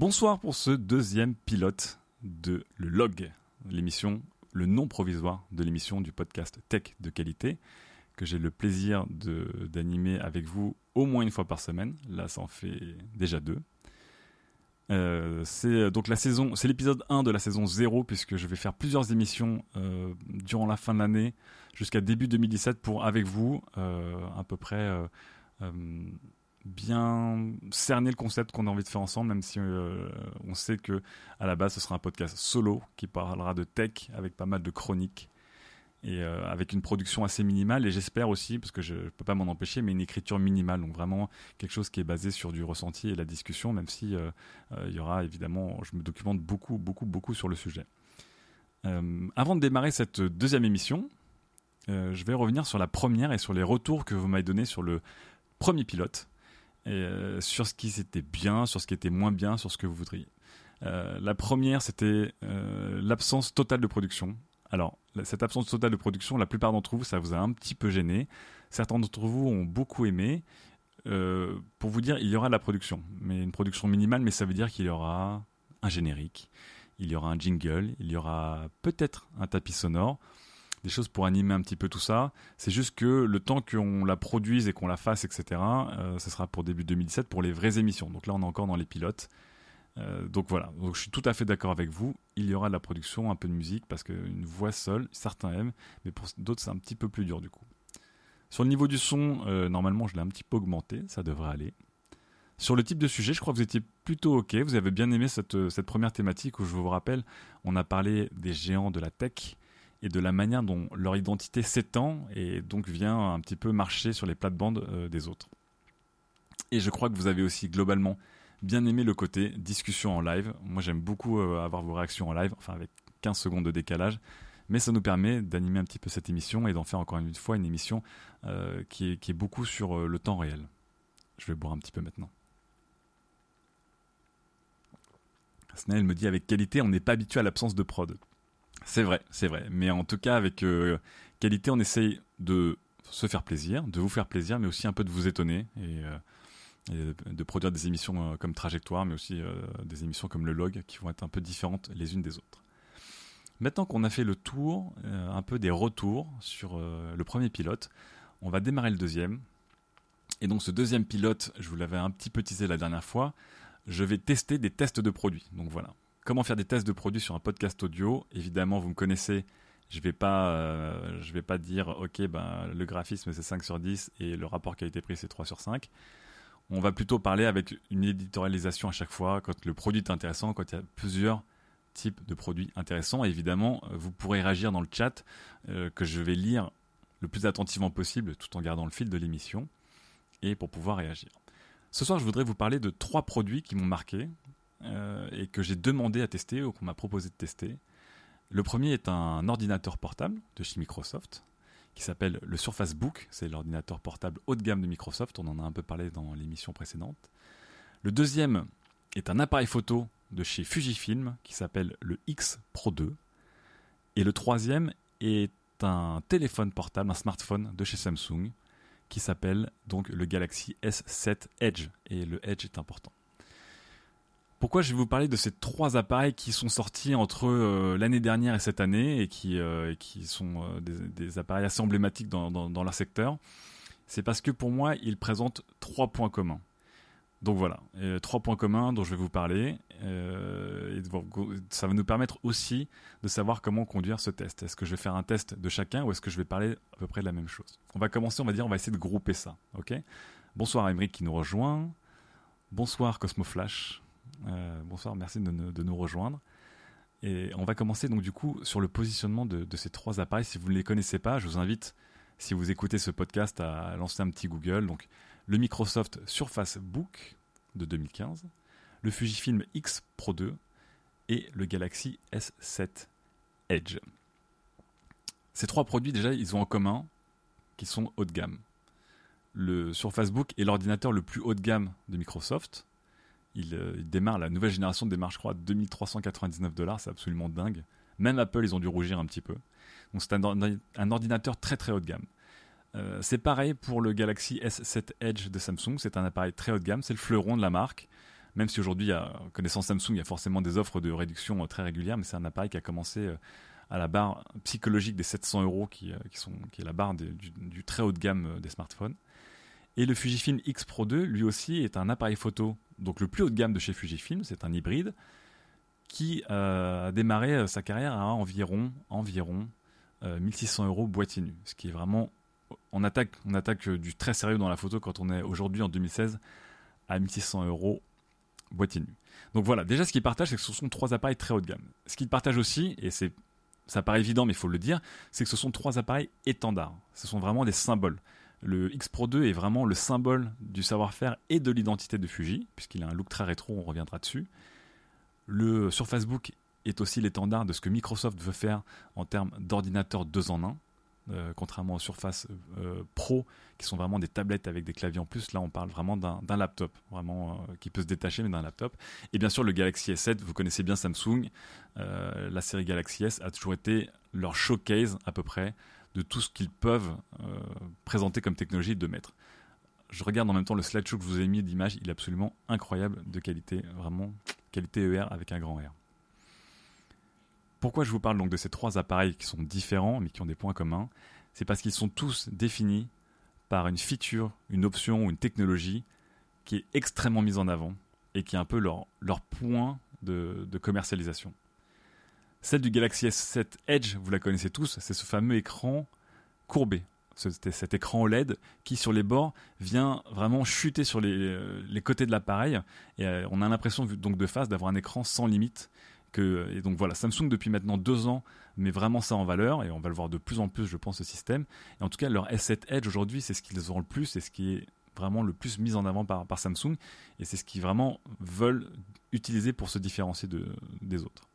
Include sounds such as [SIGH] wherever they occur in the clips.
Bonsoir pour ce deuxième pilote de Le Log, l'émission, le nom provisoire de l'émission du podcast Tech de qualité que j'ai le plaisir d'animer avec vous au moins une fois par semaine. Là, ça en fait déjà deux. Euh, c'est donc la saison, c'est l'épisode 1 de la saison 0 puisque je vais faire plusieurs émissions euh, durant la fin de l'année jusqu'à début 2017 pour avec vous euh, à peu près bien cerner le concept qu'on a envie de faire ensemble, même si on sait que à la base ce sera un podcast solo qui parlera de tech avec pas mal de chroniques et euh, avec une production assez minimale. Et j'espère aussi parce que je peux pas m'en empêcher mais une écriture minimale. Donc vraiment quelque chose qui est basé sur du ressenti et la discussion même si euh, euh, il y aura évidemment je me documente beaucoup beaucoup beaucoup sur le sujet. Avant de démarrer cette deuxième émission je vais revenir sur la première et sur les retours que vous m'avez donné sur le premier pilote et sur ce qui était bien sur ce qui était moins bien sur ce que vous voudriez la première c'était l'absence totale de production alors, cette absence totale de production, la plupart d'entre vous, ça vous a un petit peu gêné. Certains d'entre vous ont beaucoup aimé. Euh, pour vous dire, il y aura de la production, mais une production minimale, mais ça veut dire qu'il y aura un générique, il y aura un jingle, il y aura peut-être un tapis sonore, des choses pour animer un petit peu tout ça. C'est juste que le temps qu'on la produise et qu'on la fasse, etc., euh, ce sera pour début 2017 pour les vraies émissions. Donc là, on est encore dans les pilotes. Euh, donc voilà, je suis tout à fait d'accord avec vous. Il y aura de la production, un peu de musique, parce qu'une voix seule, certains aiment, mais pour d'autres c'est un petit peu plus dur du coup. Sur le niveau du son, euh, normalement je l'ai un petit peu augmenté, ça devrait aller. Sur le type de sujet, je crois que vous étiez plutôt ok. Vous avez bien aimé cette, euh, cette première thématique où je vous rappelle, on a parlé des géants de la tech et de la manière dont leur identité s'étend et donc vient un petit peu marcher sur les plates-bandes des autres. Et je crois que vous avez aussi globalement bien aimé le côté discussion en live. Moi, j'aime beaucoup euh, avoir vos réactions en live, enfin avec 15 secondes de décalage. Mais ça nous permet d'animer un petit peu cette émission et d'en faire encore une fois une émission euh, qui, est, beaucoup sur euh, le temps réel. Je vais boire un petit peu maintenant. Snell me dit avec qualité, on n'est pas habitué à l'absence de prod. C'est vrai, c'est vrai. Mais en tout cas, avec qualité, on essaye de se faire plaisir, de vous faire plaisir, mais aussi un peu de vous étonner. Et de produire des émissions euh, comme Trajectoire, mais aussi euh, des émissions comme Le Log, qui vont être un peu différentes les unes des autres. Maintenant qu'on a fait le tour, euh, un peu des retours sur le premier pilote, on va démarrer le deuxième. Et donc ce deuxième pilote, je vous l'avais un petit peu teasé la dernière fois, je vais tester des tests de produits. Donc voilà. Comment faire des tests de produits sur un podcast audio Évidemment, vous me connaissez, je vais pas je vais pas dire OK ben le graphisme c'est 5 sur 10 et le rapport qualité-prix c'est 3 sur 5. On va plutôt parler avec une éditorialisation à chaque fois quand le produit est intéressant, quand il y a plusieurs types de produits intéressants. évidemment, euh, vous pourrez réagir dans le chat euh, que je vais lire le plus attentivement possible tout en gardant le fil de l'émission et pour pouvoir réagir. Ce soir, je voudrais vous parler de trois produits qui m'ont marqué euh, et que j'ai demandé à tester ou qu'on m'a proposé de tester. Le premier est un ordinateur portable de chez Microsoft qui s'appelle le Surface Book. C'est l'ordinateur portable haut de gamme de Microsoft. On en a un peu parlé dans l'émission précédente. Le deuxième est un appareil photo de chez Fujifilm qui s'appelle le X Pro 2. Et le troisième est un téléphone portable, un smartphone de chez Samsung qui s'appelle donc le Galaxy S7 Edge. Et le Edge est important. Pourquoi je vais vous parler de ces trois appareils qui sont sortis entre euh, l'année dernière et cette année et qui, euh, sont euh, des, appareils assez emblématiques dans, leur secteur? C'est parce que pour moi, ils présentent trois points communs. Donc voilà, trois points communs dont je vais vous parler. ça va nous permettre aussi de savoir comment conduire ce test. Est-ce que je vais faire un test de chacun ou est-ce que je vais parler à peu près de la même chose? On va commencer, on va dire, on va essayer de grouper ça. Bonsoir à qui nous rejoint. Bonsoir Cosmo Flash. Euh, bonsoir, merci de, nous rejoindre. Et on va commencer donc du coup sur le positionnement de, ces trois appareils. Si vous ne les connaissez pas, je vous invite, si vous écoutez ce podcast, à lancer un petit Google. Donc le Microsoft Surface Book de 2015, le Fujifilm X Pro 2 et le Galaxy S7 Edge. Ces trois produits déjà, ils ont en commun qu'ils sont haut de gamme. Le Surface Book est l'ordinateur le plus haut de gamme de Microsoft euh, il, démarre, la nouvelle génération démarre, je crois, 2399 dollars, c'est absolument dingue. Même Apple, ils ont dû rougir un petit peu. Donc c'est un, ordinateur très très haut de gamme. Euh, c'est pareil pour le Galaxy S7 Edge de Samsung, c'est un appareil très haut de gamme, c'est le fleuron de la marque. même si aujourd'hui, connaissant Samsung, il y a forcément des offres de réduction très régulières, mais c'est un appareil qui a commencé à la barre psychologique des 700 euros, qui, sont, qui est la barre du, très haut de gamme des smartphones. Et le Fujifilm X Pro 2, lui aussi, est un appareil photo, donc le plus haut de gamme de chez Fujifilm, c'est un hybride, qui euh, a démarré euh, sa carrière à environ, environ 1600 euh, euros boîtier nu, ce qui est vraiment on attaque, on attaque du très sérieux dans la photo quand on est aujourd'hui en 2016 à 1600 euros boîtier nu. Donc voilà, déjà ce qu'ils partagent, c'est que ce sont trois appareils très haut de gamme. Ce qu'ils partagent aussi, et ça paraît évident mais il faut le dire, c'est que ce sont trois appareils étendards. Ce sont vraiment des symboles. Le X Pro 2 est vraiment le symbole du savoir-faire et de l'identité de Fuji, puisqu'il a un look très rétro, on reviendra dessus. Le, sur Facebook est aussi l'étendard de ce que Microsoft veut faire en termes d'ordinateur 2 en 1. Euh, contrairement aux Surface euh, Pro, qui sont vraiment des tablettes avec des claviers en plus, là on parle vraiment d'un laptop, vraiment euh, qui peut se détacher, mais d'un laptop. Et bien sûr le Galaxy S7, vous connaissez bien Samsung, la série Galaxy S a toujours été leur showcase à peu près de tout ce qu'ils peuvent présenter comme technologie de mètres. Je regarde en même temps le slideshow que je vous ai mis d'image, il est absolument incroyable de qualité, vraiment qualité ER avec un grand R. Pourquoi je vous parle donc de ces trois appareils qui sont différents mais qui ont des points communs? C'est parce qu'ils sont tous définis par une feature, une option ou une technologie qui est extrêmement mise en avant et qui est un peu leur, point de commercialisation. Celle du Galaxy S7 Edge, vous la connaissez tous, c'est ce fameux écran courbé. C'était cet écran OLED qui sur les bords vient vraiment chuter sur les, euh, côtés de l'appareil. Et euh, on a l'impression donc de face d'avoir un écran sans limite que, et donc voilà Samsung depuis maintenant deux ans met vraiment ça en valeur et on va le voir de plus en plus je pense ce système. Et en tout cas leur S7 Edge aujourd'hui c'est ce qu'ils ont le plus et ce qui est vraiment le plus mis en avant par, Samsung. Et c'est ce qu'ils vraiment veulent utiliser pour se différencier de, des autres.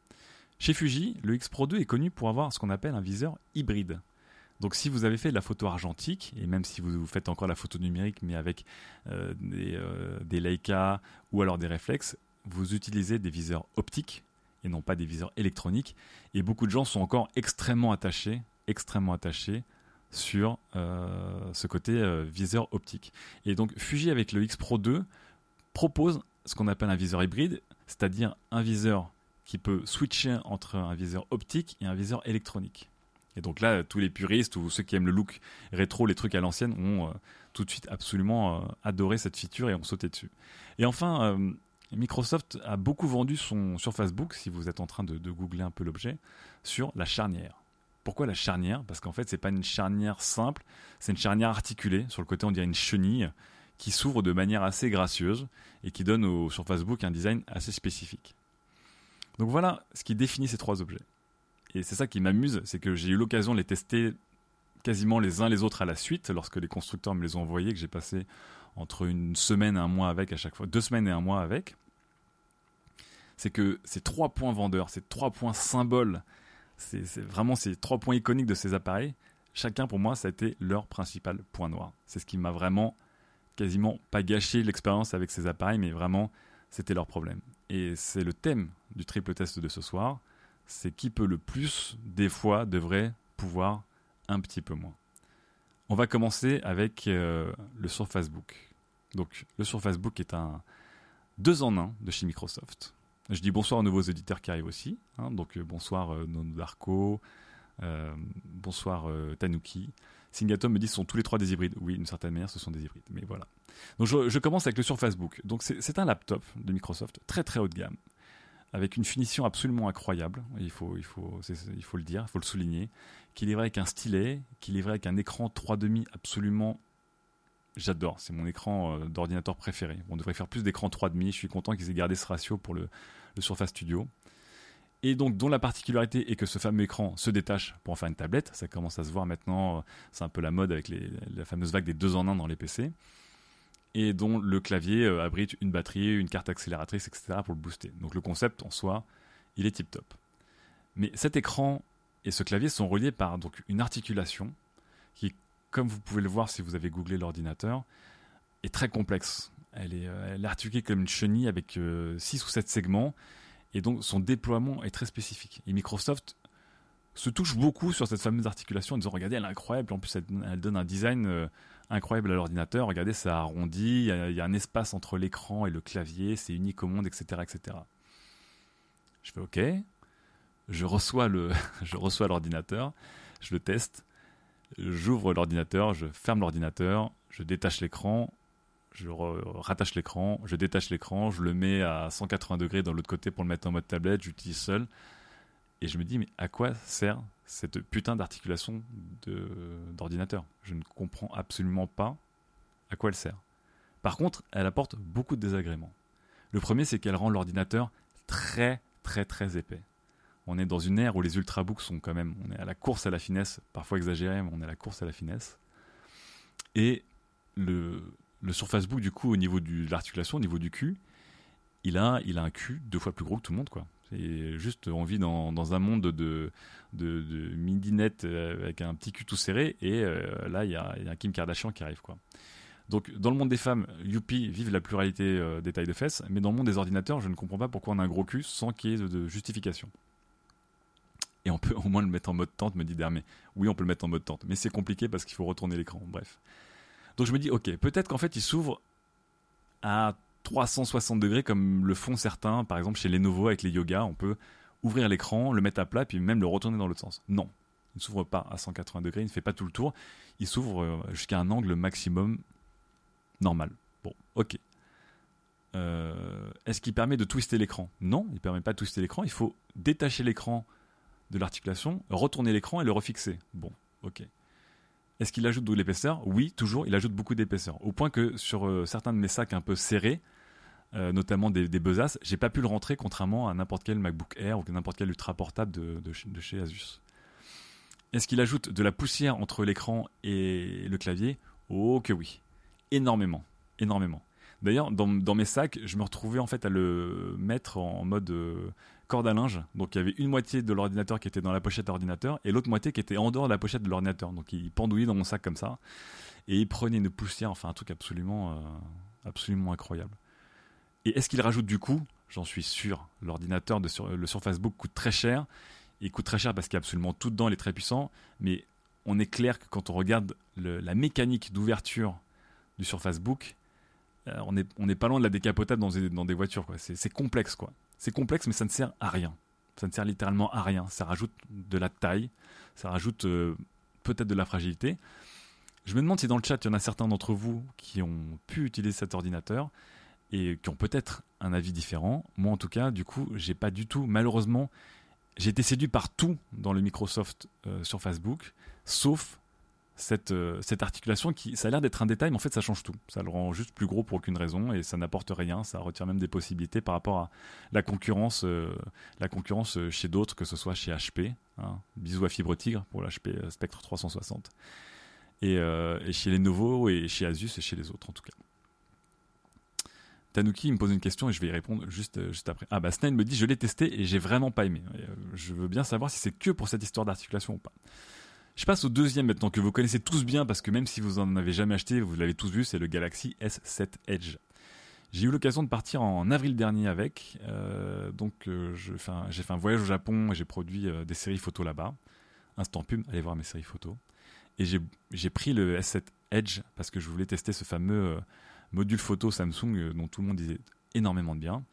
Chez Fuji, le X Pro 2 est connu pour avoir ce qu'on appelle un viseur hybride. Donc si vous avez fait de la photo argentique, et même si vous faites encore la photo numérique, mais avec euh, des, euh, des, Leica ou alors des réflexes, vous utilisez des viseurs optiques et non pas des viseurs électroniques. Et beaucoup de gens sont encore extrêmement attachés, extrêmement attachés sur euh, ce côté viseur optique. Et donc Fuji avec le X Pro 2 propose ce qu'on appelle un viseur hybride, c'est-à-dire un viseur qui peut switcher entre un viseur optique et un viseur électronique. Et donc là, tous les puristes ou ceux qui aiment le look rétro, les trucs à l'ancienne, ont euh, tout de suite absolument euh, adoré cette feature et ont sauté dessus. Et enfin, euh, Microsoft a beaucoup vendu son, sur Facebook, si vous êtes en train de, googler un peu l'objet, sur la charnière. Pourquoi la charnière? Parce qu'en fait, c'est pas une charnière simple, c'est une charnière articulée. Sur le côté, on dirait une chenille qui s'ouvre de manière assez gracieuse et qui donne au, sur Facebook un design assez spécifique. Donc voilà ce qui définit ces trois objets. Et c'est ça qui m'amuse, c'est que j'ai eu l'occasion de les tester quasiment les uns les autres à la suite, lorsque les constructeurs me les ont envoyés, que j'ai passé entre une semaine et un mois avec à chaque fois, deux semaines et un mois avec. C'est que ces trois points vendeurs, ces trois points symboles, c'est vraiment ces trois points iconiques de ces appareils, chacun pour moi, ça a été leur principal point noir. C'est ce qui m'a vraiment quasiment pas gâché l'expérience avec ces appareils, mais vraiment, c'était leur problème. Et c'est le thème du triple test de ce soir c'est qui peut le plus, des fois, devrait pouvoir un petit peu moins. On va commencer avec euh, le sur Facebook. Donc, le sur Facebook est un deux en un de chez Microsoft. Je dis bonsoir aux nouveaux éditeurs qui arrivent aussi. Hein. donc, euh, bonsoir euh, Nono Darko, bonsoir Tanuki. Singatom me dit sont tous les trois des hybrides. Oui, d'une certaine manière, ce sont des hybrides. Mais voilà. Donc, je, commence avec le sur Facebook. Donc, c'est un laptop de Microsoft, très très haut de gamme avec une finition absolument incroyable, il faut, il faut, il faut le dire, il faut le souligner, qui est livré avec un stylet, qui est livré avec un écran 3,5 absolument... J'adore, c'est mon écran euh, d'ordinateur préféré. On devrait faire plus d'écran 3,5, je suis content qu'ils aient gardé ce ratio pour le, Surface Studio. Et donc, dont la particularité est que ce fameux écran se détache pour en faire une tablette. Ça commence à se voir maintenant, c'est un peu la mode avec la fameuse vague des deux en un dans les PC et dont le clavier euh, abrite une batterie, une carte accélératrice, etc. pour le booster. Donc le concept en soi, il est tip top. Mais cet écran et ce clavier sont reliés par donc une articulation qui, comme vous pouvez le voir si vous avez googlé l'ordinateur, est très complexe. Elle est, euh, articulée comme une chenille avec 6 euh, ou 7 segments et donc son déploiement est très spécifique. Et Microsoft se touche beaucoup sur cette fameuse articulation en disant regardez elle est incroyable en plus elle, donne un design incroyable à l'ordinateur. Regardez, ça arrondi, il y, a un espace entre l'écran et le clavier, c'est unique au monde, etc., etc. Je fais OK. Je reçois le, [LAUGHS] je reçois l'ordinateur, je le teste, j'ouvre l'ordinateur, je ferme l'ordinateur, je détache l'écran, je rattache l'écran, je détache l'écran, je le mets à 180 degrés dans l'autre côté pour le mettre en mode tablette, j'utilise seul. Et je me dis, mais à quoi sert cette putain d'articulation d'ordinateur? Je ne comprends absolument pas à quoi elle sert. Par contre, elle apporte beaucoup de désagréments. Le premier, c'est qu'elle rend l'ordinateur très, très, très épais. On est dans une ère où les ultrabooks sont quand même, on est à la course à la finesse, parfois exagéré, mais on est à la course à la finesse. Et le, le Surface Book, du coup, au niveau de l'articulation, au niveau du cul, il a, il a un cul deux fois plus gros que tout le monde, quoi. Juste, on vit dans, un monde de, de, de euh, avec un petit cul tout serré, et euh, là, il y, a, y a un Kim Kardashian qui arrive, quoi. Donc, dans le monde des femmes, youpi, vive la pluralité euh, des tailles de fesses, mais dans le monde des ordinateurs, je ne comprends pas pourquoi on a un gros cul sans qu'il y ait de, justification. Et on peut au moins le mettre en mode tente, me dit Dermé. Oui, on peut le mettre en mode tente, mais c'est compliqué parce qu'il faut retourner l'écran. Bref. Donc je me dis, ok, peut-être qu'en fait, il s'ouvre à 360 degrés comme le font certains, par exemple chez Lenovo avec les yoga, on peut ouvrir l'écran, le mettre à plat, puis même le retourner dans l'autre sens. Non, il ne s'ouvre pas à 180 degrés, il ne fait pas tout le tour, il s'ouvre euh, jusqu'à un angle maximum normal. Bon, ok. Euh, est-ce qu'il permet de twister l'écran? Non, il ne permet pas de twister l'écran, il faut détacher l'écran de l'articulation, retourner l'écran et le refixer. Bon, ok. Est-ce qu'il ajoute de l'épaisseur? Oui, toujours, il ajoute beaucoup d'épaisseur. Au point que sur euh, certains de mes sacs un peu serrés, euh, notamment des, des besaces, j'ai pas pu le rentrer contrairement à n'importe quel MacBook Air ou n'importe quel ultra portable de, chez Asus. Est-ce qu'il ajoute de la poussière entre l'écran et le clavier? Oh que oui, énormément, énormément. D'ailleurs, dans, mes sacs, je me retrouvais en fait à le mettre en mode euh, corde à linge. Donc il y avait une moitié de l'ordinateur qui était dans la pochette d'ordinateur et l'autre moitié qui était en dehors de la pochette de l'ordinateur. Donc il pendouillait dans mon sac comme ça et il prenait une poussière, enfin un truc absolument, euh, absolument incroyable. Et est-ce qu'il rajoute du coup J'en suis sûr. L'ordinateur de le Surface Book coûte très cher. Il coûte très cher parce qu'il y a absolument tout dedans, il est très puissant. Mais on est clair que quand on regarde la mécanique d'ouverture du Surface Book, euh, on n'est pas loin de la décapotable dans des, dans des voitures. C'est complexe. quoi. C'est complexe, mais ça ne sert à rien. Ça ne sert littéralement à rien. Ça rajoute de la taille, ça rajoute euh, peut-être de la fragilité. Je me demande si dans le chat, il y en a certains d'entre vous qui ont pu utiliser cet ordinateur et qui ont peut-être un avis différent. Moi, en tout cas, du coup, j'ai pas du tout, malheureusement, j'ai été séduit par tout dans le Microsoft euh, sur Facebook, sauf cette, euh, cette articulation qui, ça a l'air d'être un détail, mais en fait, ça change tout. Ça le rend juste plus gros pour aucune raison et ça n'apporte rien. Ça retire même des possibilités par rapport à la concurrence, euh, la concurrence chez d'autres, que ce soit chez HP. Hein. Bisous à Fibre Tigre pour l'HP Spectre 360. Et, et chez Lenovo et chez Asus et chez les autres en tout cas. Tanuki me pose une question et je vais y répondre juste, juste après. Ah bah Snail me dit je l'ai testé et j'ai vraiment pas aimé. Je veux bien savoir si c'est que pour cette histoire d'articulation ou pas. Je passe au deuxième maintenant que vous connaissez tous bien parce que même si vous en avez jamais acheté, vous l'avez tous vu, c'est le Galaxy S7 Edge. J'ai eu l'occasion de partir en avril dernier avec, euh, donc euh, j'ai fait un voyage au Japon et j'ai produit euh, des séries photos là-bas. Instant pub, allez voir mes séries photos. Et j'ai pris le S7 Edge parce que je voulais tester ce fameux module photo Samsung dont tout le monde disait énormément de bien.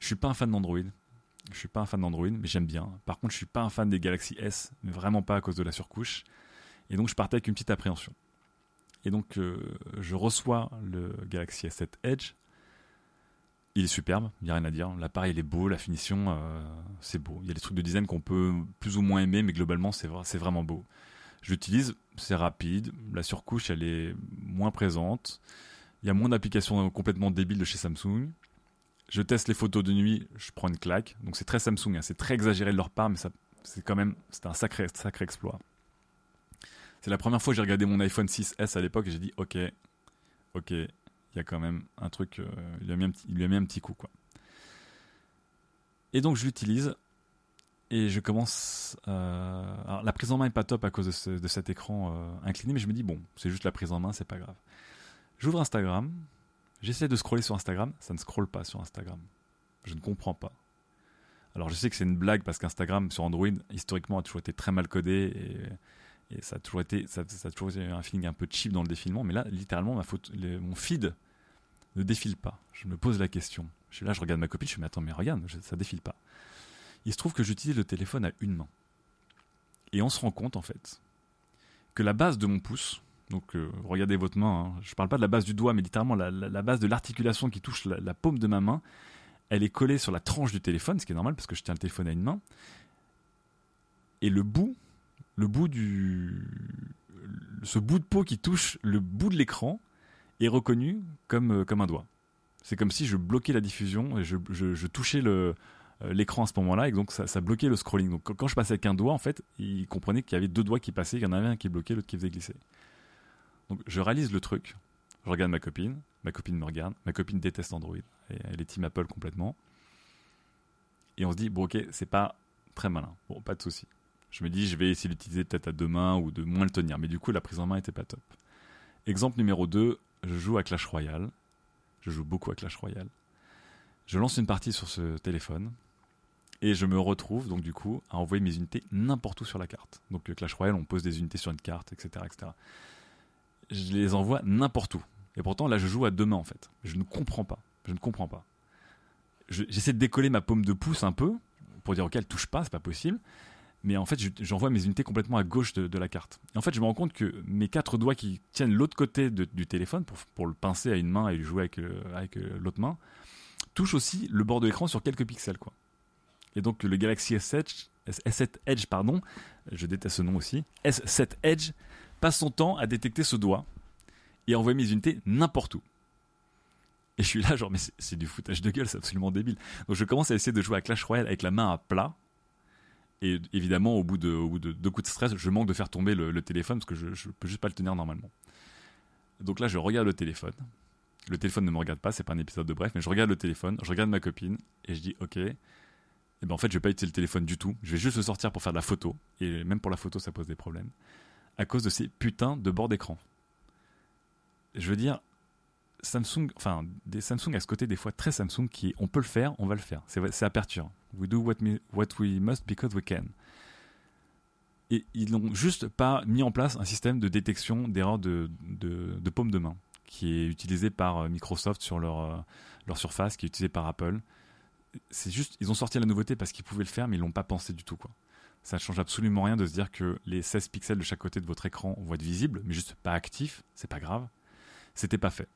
Je suis pas un fan d'Android. Je suis pas un fan d'Android, mais j'aime bien. Par contre, je suis pas un fan des Galaxy S, vraiment pas à cause de la surcouche. Et donc, je partais avec une petite appréhension. Et donc, euh, je reçois le Galaxy S7 Edge. Il est superbe, il n'y a rien à dire. L'appareil, il est beau, la finition, euh, c'est beau. Il y a des trucs de design qu'on peut plus ou moins aimer, mais globalement, c'est vraiment beau. Je l'utilise, c'est rapide. La surcouche, elle est moins présente. Il y a moins d'applications complètement débiles de chez Samsung je teste les photos de nuit, je prends une claque. Donc c'est très Samsung, hein. c'est très exagéré de leur part, mais c'est quand même c'est un sacré, sacré exploit. C'est la première fois que j'ai regardé mon iPhone 6S à l'époque et j'ai dit ok, ok, il y a quand même un truc, euh, il, lui a mis un petit, il lui a mis un petit coup quoi. Et donc je l'utilise et je commence. Euh, alors la prise en main est pas top à cause de, cet écran euh, incliné, mais je me dis bon, c'est juste la prise en main, c'est pas grave. J'ouvre Instagram, J'essaie de scroller sur Instagram, ça ne scrolle pas sur Instagram. Je ne comprends pas. Alors je sais que c'est une blague parce qu'Instagram sur Android, historiquement, a toujours été très mal codé Et ça a toujours été, ça, a toujours un feeling un peu cheap dans le défilement, mais là, littéralement, mon feed ne défile pas. Je me pose la question. Je suis là, je regarde ma copie, je me dis, attends, mais regarde, ça défile pas. Il se trouve que j'utilise le téléphone à une main. Et on se rend compte, en fait, que la base de mon pouce, donc euh, regardez votre main, hein, je ne parle pas de la base du doigt, mais littéralement la, base de l'articulation qui touche la, paume de ma main, elle est collée sur la tranche du téléphone, ce qui est normal parce que je tiens le téléphone à une main. Et le bout, le bout du. Ce bout de peau qui touche le bout de l'écran est reconnu comme, euh, comme un doigt. C'est comme si je bloquais la diffusion et je, touchais euh, l'écran à ce moment-là et donc ça, bloquait le scrolling. Donc quand je passais avec un doigt, en fait, il comprenait qu'il y avait deux doigts qui passaient, il y en avait un qui bloquait, l'autre qui faisait glisser. Donc je réalise le truc, je regarde ma copine, ma copine me regarde, ma copine déteste Android, elle est team Apple complètement. Et on se dit, bon ok, c'est pas très malin, bon pas de souci. Je me dis, je vais essayer d'utiliser peut-être à deux mains ou de moins le tenir, mais du coup la prise en main était pas top. Exemple numéro 2, je joue à Clash Royale, je joue beaucoup à Clash Royale. Je lance une partie sur ce téléphone, et je me retrouve donc du coup à envoyer mes unités n'importe où sur la carte. Donc Clash Royale, on pose des unités sur une carte, etc., etc je les envoie n'importe où. Et pourtant, là, je joue à deux mains, en fait. Je ne comprends pas. Je ne comprends pas. J'essaie de décoller ma paume de pouce un peu, pour dire, OK, elle touche pas, c'est pas possible. Mais en fait, j'envoie mes unités complètement à gauche de, la carte. Et en fait, je me rends compte que mes quatre doigts qui tiennent l'autre côté du téléphone, pour, le pincer à une main et le jouer avec, euh, euh, l'autre main, touchent aussi le bord de l'écran sur quelques pixels, quoi. Et donc, le Galaxy S7, S7 Edge, pardon, je déteste ce nom aussi, S7 Edge, passe son temps à détecter ce doigt et à envoyer mes unités n'importe où. Et je suis là, genre, mais c'est du foutage de gueule, c'est absolument débile. Donc je commence à essayer de jouer à Clash Royale avec la main à plat. Et évidemment, au bout de, au de deux coups de stress, je manque de faire tomber le, téléphone parce que je, ne peux juste pas le tenir normalement. Donc là, je regarde le téléphone. Le téléphone ne me regarde pas, c'est pas un épisode de bref, mais je regarde le téléphone, je regarde ma copine et je dis, ok. Et ben en fait, je vais pas utiliser le téléphone du tout. Je vais juste le sortir pour faire de la photo. Et même pour la photo, ça pose des problèmes à cause de ces putains de bords d'écran. Je veux dire, Samsung, enfin, Samsung à ce côté des fois très Samsung qui, on peut le faire, on va le faire. C'est aperture. We do what, we must because we can. Et ils n'ont juste pas mis en place un système de détection d'erreurs de, de, de, paume de main qui est utilisé par euh, Microsoft sur leur, euh, leur surface, qui est utilisé par Apple. C'est juste, ils ont sorti la nouveauté parce qu'ils pouvaient le faire, mais ils l'ont pas pensé du tout, quoi ça ne change absolument rien de se dire que les 16 pixels de chaque côté de votre écran vont être visibles, mais juste pas actifs, c'est pas grave. C'était pas fait.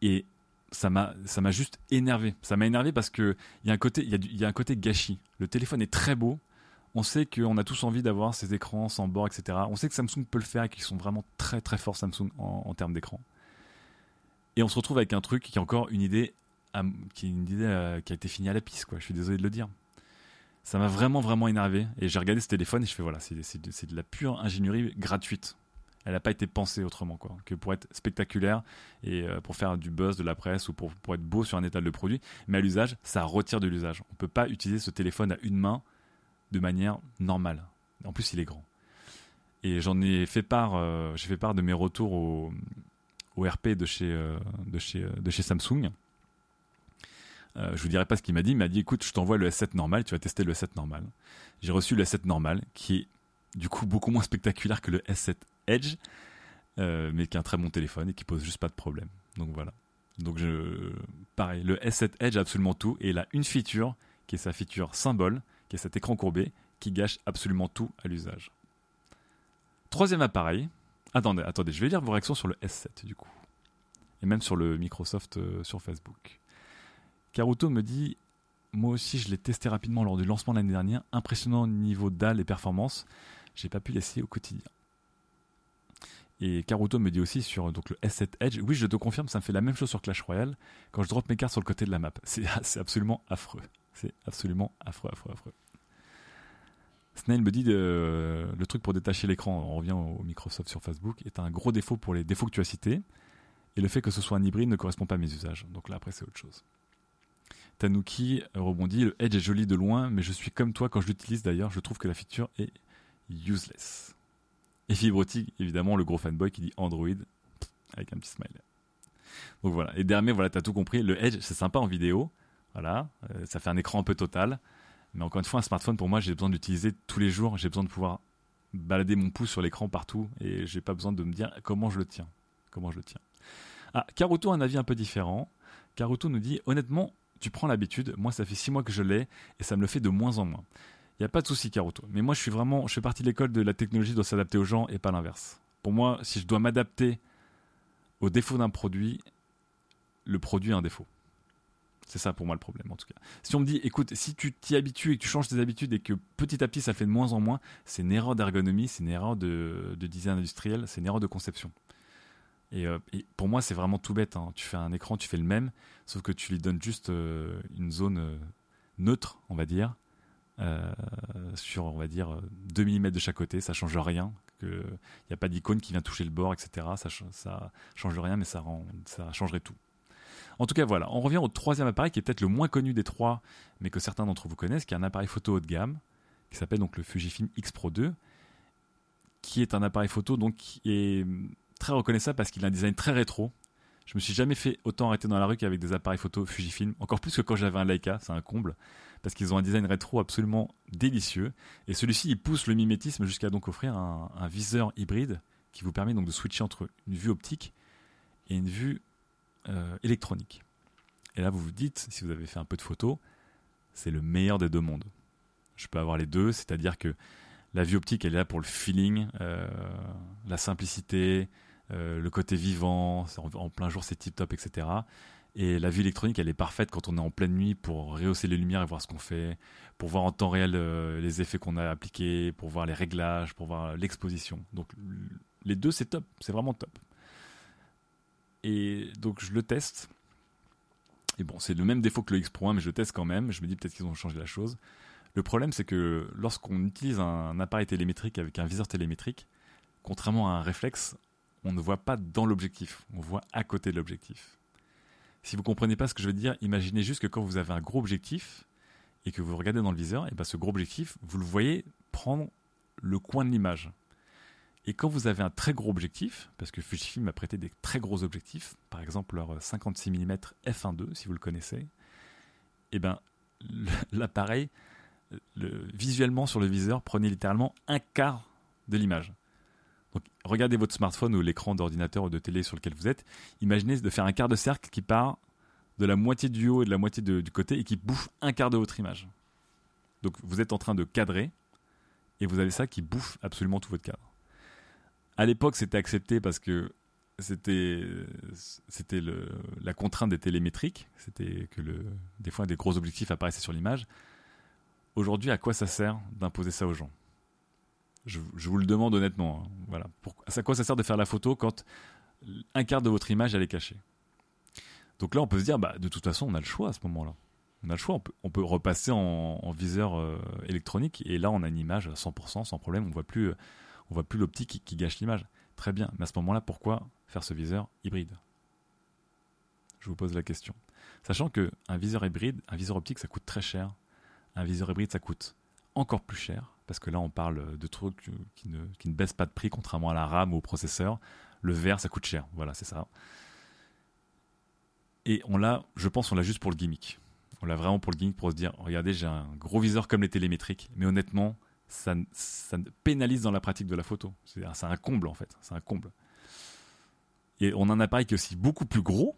Et ça m'a juste énervé. Ça m'a énervé parce que il y a un côté y, a un côté gâchis. Le téléphone est très beau. On sait qu'on a tous envie d'avoir ces écrans sans bord, etc. On sait que Samsung peut le faire et qu'ils sont vraiment très très forts Samsung en, termes d'écran. Et on se retrouve avec un truc qui est encore une idée qui une idée euh, qui a été finie à la piste. Je suis désolé de le dire ça m'a vraiment vraiment énervé. Et j'ai regardé ce téléphone et je fais voilà c'est de, de la pure ingénierie gratuite. Elle n'a pas été pensée autrement quoi que pour être spectaculaire et euh, pour faire du buzz de la presse ou pour, pour être beau sur un étal de produit. Mais à l'usage ça retire de l'usage. On peut pas utiliser ce téléphone à une main de manière normale. En plus il est grand. Et j'en ai fait part euh, j'ai fait part de mes retours au, au RP de chez euh, de chez de chez Samsung euh, je vous dirai pas ce qu'il m'a dit, il m'a dit écoute, je t'envoie le S7 normal, tu vas tester le S7 normal. J'ai reçu le S7 normal, qui est du coup beaucoup moins spectaculaire que le S7 Edge, euh, mais qui est un très bon téléphone et qui pose juste pas de problème. Donc voilà. Donc pareil, le S7 Edge a absolument tout et il a une feature qui est sa feature symbole, qui est cet écran courbé, qui gâche absolument tout à l'usage. Troisième appareil. Attendez, attendez, je vais lire vos réactions sur le S7 du coup. Et même sur le Microsoft euh, sur Facebook. Karuto me dit Moi aussi, je l'ai testé rapidement lors du lancement l'année dernière. Impressionnant au niveau dalle et performance. J'ai pas pu l'essayer au quotidien. Et Karuto me dit aussi sur le S7 Edge Oui, je te confirme, ça me fait la même chose sur Clash Royale quand je drop mes cartes sur le côté de la map. C'est [LAUGHS] absolument affreux. C'est absolument affreux, affreux, affreux. Snail me dit de, le truc pour détacher l'écran, on revient au Microsoft sur Facebook, est un gros défaut pour les défauts que tu as cités. Et le fait que ce soit un hybride ne correspond pas à mes usages. Donc là, après, c'est autre chose. Tanuki rebondit, le Edge est joli de loin, mais je suis comme toi quand je l'utilise d'ailleurs, je trouve que la feature est useless. Et Fibrotique, évidemment, le gros fanboy qui dit Android, avec un petit smile. Donc voilà, et dernier, voilà, t'as tout compris, le Edge, c'est sympa en vidéo, voilà, euh, ça fait un écran un peu total, mais encore une fois, un smartphone, pour moi, j'ai besoin d'utiliser tous les jours, j'ai besoin de pouvoir balader mon pouce sur l'écran partout et j'ai pas besoin de me dire comment je le tiens. Comment je le tiens. Ah, Karuto a un avis un peu différent. Karuto nous dit honnêtement, tu prends l'habitude. Moi, ça fait six mois que je l'ai et ça me le fait de moins en moins. Il n'y a pas de souci, Karuto. Mais moi, je suis vraiment, je fais partie de l'école de la technologie doit s'adapter aux gens et pas l'inverse. Pour moi, si je dois m'adapter aux défauts d'un produit, le produit a un défaut. C'est ça pour moi le problème en tout cas. Si on me dit, écoute, si tu t'y habitues et que tu changes tes habitudes et que petit à petit ça fait de moins en moins, c'est une erreur d'ergonomie, c'est une erreur de, design industriel, c'est une erreur de conception. Et, euh, pour moi, c'est vraiment tout bête. Hein. Tu fais un écran, tu fais le même, sauf que tu lui donnes juste euh, une zone euh, neutre, on va dire, sur, on va dire, 2 mm de chaque côté. Ça change rien. Il n'y a pas d'icône qui vient toucher le bord, etc. Ça, ça change rien, mais ça, changerait tout. En tout cas, voilà. On revient au troisième appareil qui est peut-être le moins connu des trois, mais que certains d'entre vous connaissent, qui est un appareil photo haut de gamme, qui s'appelle donc le Fujifilm X Pro 2, qui est un appareil photo donc qui est très reconnaissable parce qu'il a un design très rétro. Je me suis jamais fait autant arrêter dans la rue qu'avec des appareils photo Fujifilm, encore plus que quand j'avais un Leica, c'est un comble, parce qu'ils ont un design rétro absolument délicieux. Et celui-ci, il pousse le mimétisme jusqu'à donc offrir un, viseur hybride qui vous permet donc de switcher entre une vue optique et une vue euh, électronique. Et là, vous vous dites, si vous avez fait un peu de photos, c'est le meilleur des deux mondes. Je peux avoir les deux, c'est-à-dire que la vue optique, elle est là pour le feeling, euh, la simplicité, euh, le côté vivant, en, plein jour c'est tip top, etc. Et la vue électronique, elle est parfaite quand on est en pleine nuit pour rehausser les lumières et voir ce qu'on fait, pour voir en temps réel les effets qu'on a appliqués, pour voir les réglages, pour voir l'exposition. Donc les deux, c'est top, c'est vraiment top. Et donc je le teste. Et bon, c'est le même défaut que le X Pro 1, mais je le teste quand même. Je me dis peut-être qu'ils ont changé la chose. Le problème, c'est que lorsqu'on utilise un appareil télémétrique avec un viseur télémétrique, contrairement à un réflexe, on ne voit pas dans l'objectif, on voit à côté de l'objectif. Si vous comprenez pas ce que je veux dire, imaginez juste que quand vous avez un gros objectif et que vous regardez dans le viseur, et ben ce gros objectif, vous le voyez prendre le coin de l'image. Et quand vous avez un très gros objectif, parce que Fujifilm a prêté des très gros objectifs, par exemple leur 56 mm f1.2, si vous le connaissez, et eh ben [LAUGHS] l'appareil, visuellement sur le viseur, prenait littéralement un quart de l'image. Donc regardez votre smartphone ou l'écran d'ordinateur ou de télé sur lequel vous êtes, imaginez de faire un quart de cercle qui part de la moitié du haut et de la moitié du côté et qui bouffe un quart de votre image. Donc vous êtes en train de cadrer et vous avez ça qui bouffe absolument tout votre cadre à l'époque, c'était accepté parce que c'était la contrainte des télémétriques, c'était que des fois des gros objectifs apparaissaient sur l'image. Aujourd'hui, à quoi ça sert d'imposer ça aux gens? Je, vous le demande honnêtement. Hein. Voilà. à quoi ça sert de faire la photo quand un quart de votre image est cachée? Donc là, on peut se dire, bah, de toute façon, on a le choix à ce moment-là. On a le choix, on peut, repasser en, viseur euh, électronique et là, on a une image à 100% sans problème. On voit plus euh, on voit plus l'optique qui, gâche l'image. Très bien, mais à ce moment-là, pourquoi faire ce viseur hybride? Je vous pose la question. Sachant que un viseur hybride, un viseur optique, ça coûte très cher. Un viseur hybride, ça coûte encore plus cher, parce que là, on parle de trucs qui ne, baissent pas de prix, contrairement à la RAM ou au processeur. Le verre, ça coûte cher. Voilà, c'est ça. Et on l'a, je pense, on l'a juste pour le gimmick. On l'a vraiment pour le gimmick pour se dire, regardez, j'ai un gros viseur comme les télémétriques, mais honnêtement, ça, pénalise dans la pratique de la photo. C'est un comble en fait, c'est un comble. Et on a un appareil qui est aussi beaucoup plus gros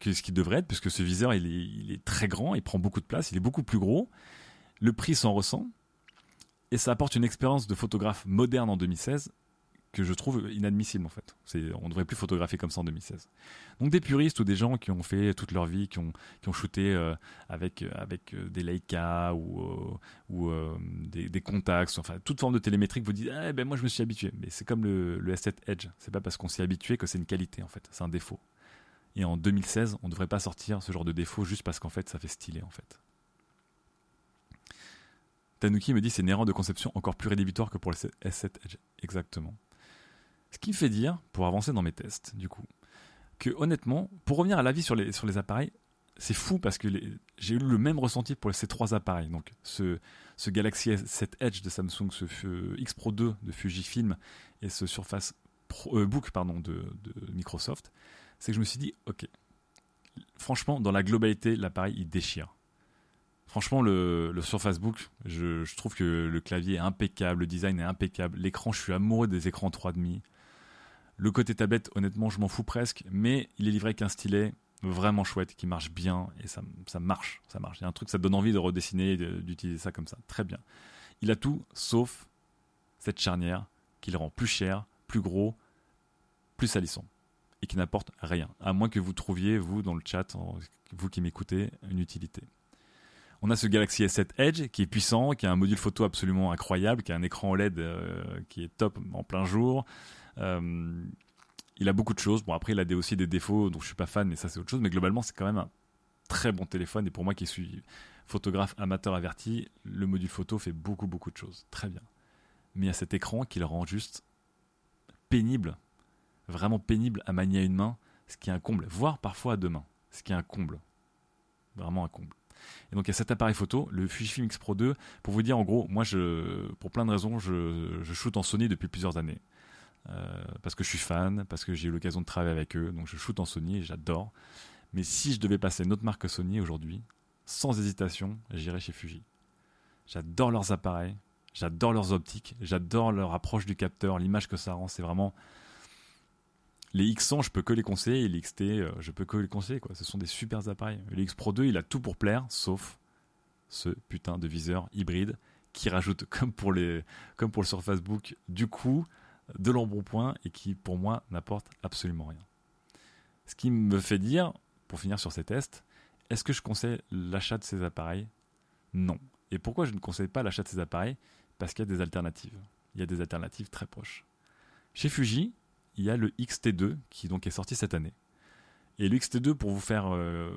que ce qu'il devrait être, puisque ce viseur il est, très grand, il prend beaucoup de place, il est beaucoup plus gros. Le prix s'en ressent, et ça apporte une expérience de photographe moderne en 2016 que je trouve inadmissible en fait. On ne devrait plus photographier comme ça en 2016. Donc des puristes ou des gens qui ont fait toute leur vie, qui ont, qui ont shooté euh, avec, euh, avec euh, des Leica ou, ou des, contacts, enfin toute forme de télémétrie vous dites eh ben moi je me suis habitué. Mais c'est comme le, le S7 Edge, c'est pas parce qu'on s'est habitué que c'est une qualité en fait, c'est un défaut. Et en 2016, on ne devrait pas sortir ce genre de défaut juste parce qu'en fait ça fait stylé en fait. Tanuki me dit c'est une erreur de conception encore plus rédhibitoire que pour le S7 Edge. Exactement. Ce qui me fait dire, pour avancer dans mes tests, du coup, que honnêtement, pour revenir à l'avis sur les, sur les appareils, c'est fou parce que j'ai eu le même ressenti pour ces trois appareils. Donc, ce, ce Galaxy S7 Edge de Samsung, ce X Pro 2 de Fujifilm et ce Surface euh, Book pardon, de, de Microsoft, c'est que je me suis dit, ok, franchement, dans la globalité, l'appareil il déchire. Franchement, le, sur Facebook, je, trouve que le clavier est impeccable, le design est impeccable. L'écran, je suis amoureux des écrans 3,5. Le côté tablette, honnêtement, je m'en fous presque, mais il est livré avec un stylet vraiment chouette qui marche bien et ça, ça marche, ça marche. Il y a un truc, ça donne envie de redessiner, d'utiliser ça comme ça. Très bien. Il a tout sauf cette charnière qui le rend plus cher, plus gros, plus salissant et qui n'apporte rien, à moins que vous trouviez, vous, dans le chat, vous qui m'écoutez, une utilité. On a ce Galaxy S7 Edge qui est puissant, qui a un module photo absolument incroyable, qui a un écran OLED euh, qui est top en plein jour. Euh, il a beaucoup de choses. Bon, après, il a aussi des défauts dont je suis pas fan, mais ça, c'est autre chose. Mais globalement, c'est quand même un très bon téléphone. Et pour moi qui suis photographe amateur averti, le module photo fait beaucoup, beaucoup de choses. Très bien. Mais il y a cet écran qui le rend juste pénible, vraiment pénible à manier à une main, ce qui est un comble, voire parfois à deux mains, ce qui est un comble. Vraiment un comble. Et donc il y a cet appareil photo, le Fujifilm X Pro 2. Pour vous dire, en gros, moi, je, pour plein de raisons, je, je shoot en Sony depuis plusieurs années. Euh, parce que je suis fan, parce que j'ai eu l'occasion de travailler avec eux, donc je shoot en Sony et j'adore. Mais si je devais passer une autre marque que Sony aujourd'hui, sans hésitation, j'irais chez Fuji. J'adore leurs appareils, j'adore leurs optiques, j'adore leur approche du capteur, l'image que ça rend, c'est vraiment les X100, je peux que les conseiller, et les XT, euh, je peux que les conseiller. Quoi. Ce sont des super appareils. Le Pro 2, il a tout pour plaire, sauf ce putain de viseur hybride qui rajoute, [LAUGHS] comme pour, les, comme pour le Surface Book, du coup, de l'embonpoint et qui, pour moi, n'apporte absolument rien. Ce qui me fait dire, pour finir sur ces tests, est-ce que je conseille l'achat de ces appareils? Non. Et pourquoi je ne conseille pas l'achat de ces appareils? Parce qu'il y a des alternatives. Il y a des alternatives très proches. Chez Fuji, il y a le XT2 qui est sorti cette année. Et le XT2, pour vous faire, euh,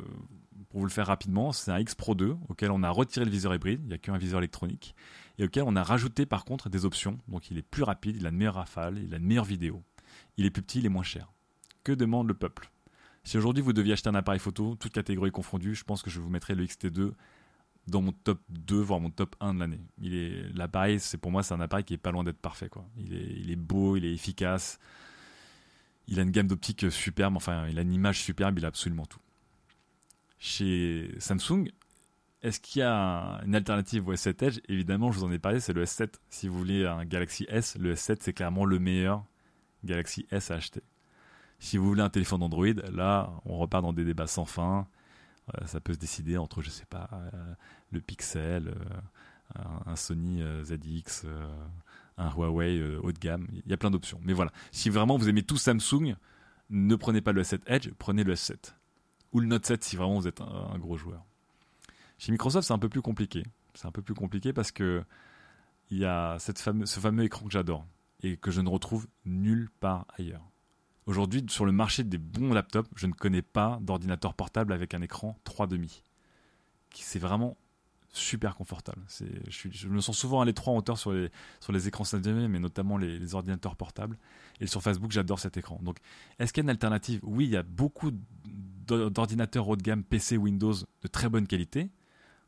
pour vous le faire rapidement, c'est un X Pro 2 auquel on a retiré le viseur hybride, il n'y a qu'un viseur électronique, et auquel on a rajouté par contre des options. Donc il est plus rapide, il a une meilleure rafale, il a une meilleure vidéo. Il est plus petit, il est moins cher. Que demande le peuple? Si aujourd'hui vous deviez acheter un appareil photo, toutes catégories confondues, je pense que je vous mettrai le XT2 dans mon top 2, voire mon top 1 de l'année. L'appareil, c'est pour moi, c'est un appareil qui est pas loin d'être parfait, il est beau, il est efficace il a une gamme d'optique superbe, enfin, il a une image superbe, il a absolument tout. Chez Samsung, est-ce qu'il y a une alternative au S7 Edge? Évidemment, je vous en ai parlé, c'est le S7. Si vous voulez un Galaxy S, le S7, c'est clairement le meilleur Galaxy S à acheter. Si vous voulez un téléphone Android, là, on repart dans des débats sans fin. Euh, ça peut se décider entre, je sais pas, euh, le Pixel, euh, un, Sony ZX, un Huawei euh, haut de gamme. Il y a plein d'options. Mais voilà, si vraiment vous aimez tout Samsung, ne prenez pas le S7 Edge, prenez le S7. Ou le Note 7 si vraiment vous êtes un, gros joueur. Chez Microsoft, c'est un peu plus compliqué. C'est un peu plus compliqué parce que il y a cette ce fameux écran que j'adore et que je ne retrouve nulle part ailleurs. Aujourd'hui, sur le marché des bons laptops, je ne connais pas d'ordinateur portable avec un écran 3,5. C'est vraiment super confortable. Je, je, me sens souvent à l'étroit en hauteur sur les, sur les écrans 7 mais notamment les, ordinateurs portables. Et sur Facebook, j'adore cet écran. Donc, est-ce qu'il y a une alternative? Oui, il y a beaucoup d'ordinateurs haut de gamme PC Windows de très bonne qualité.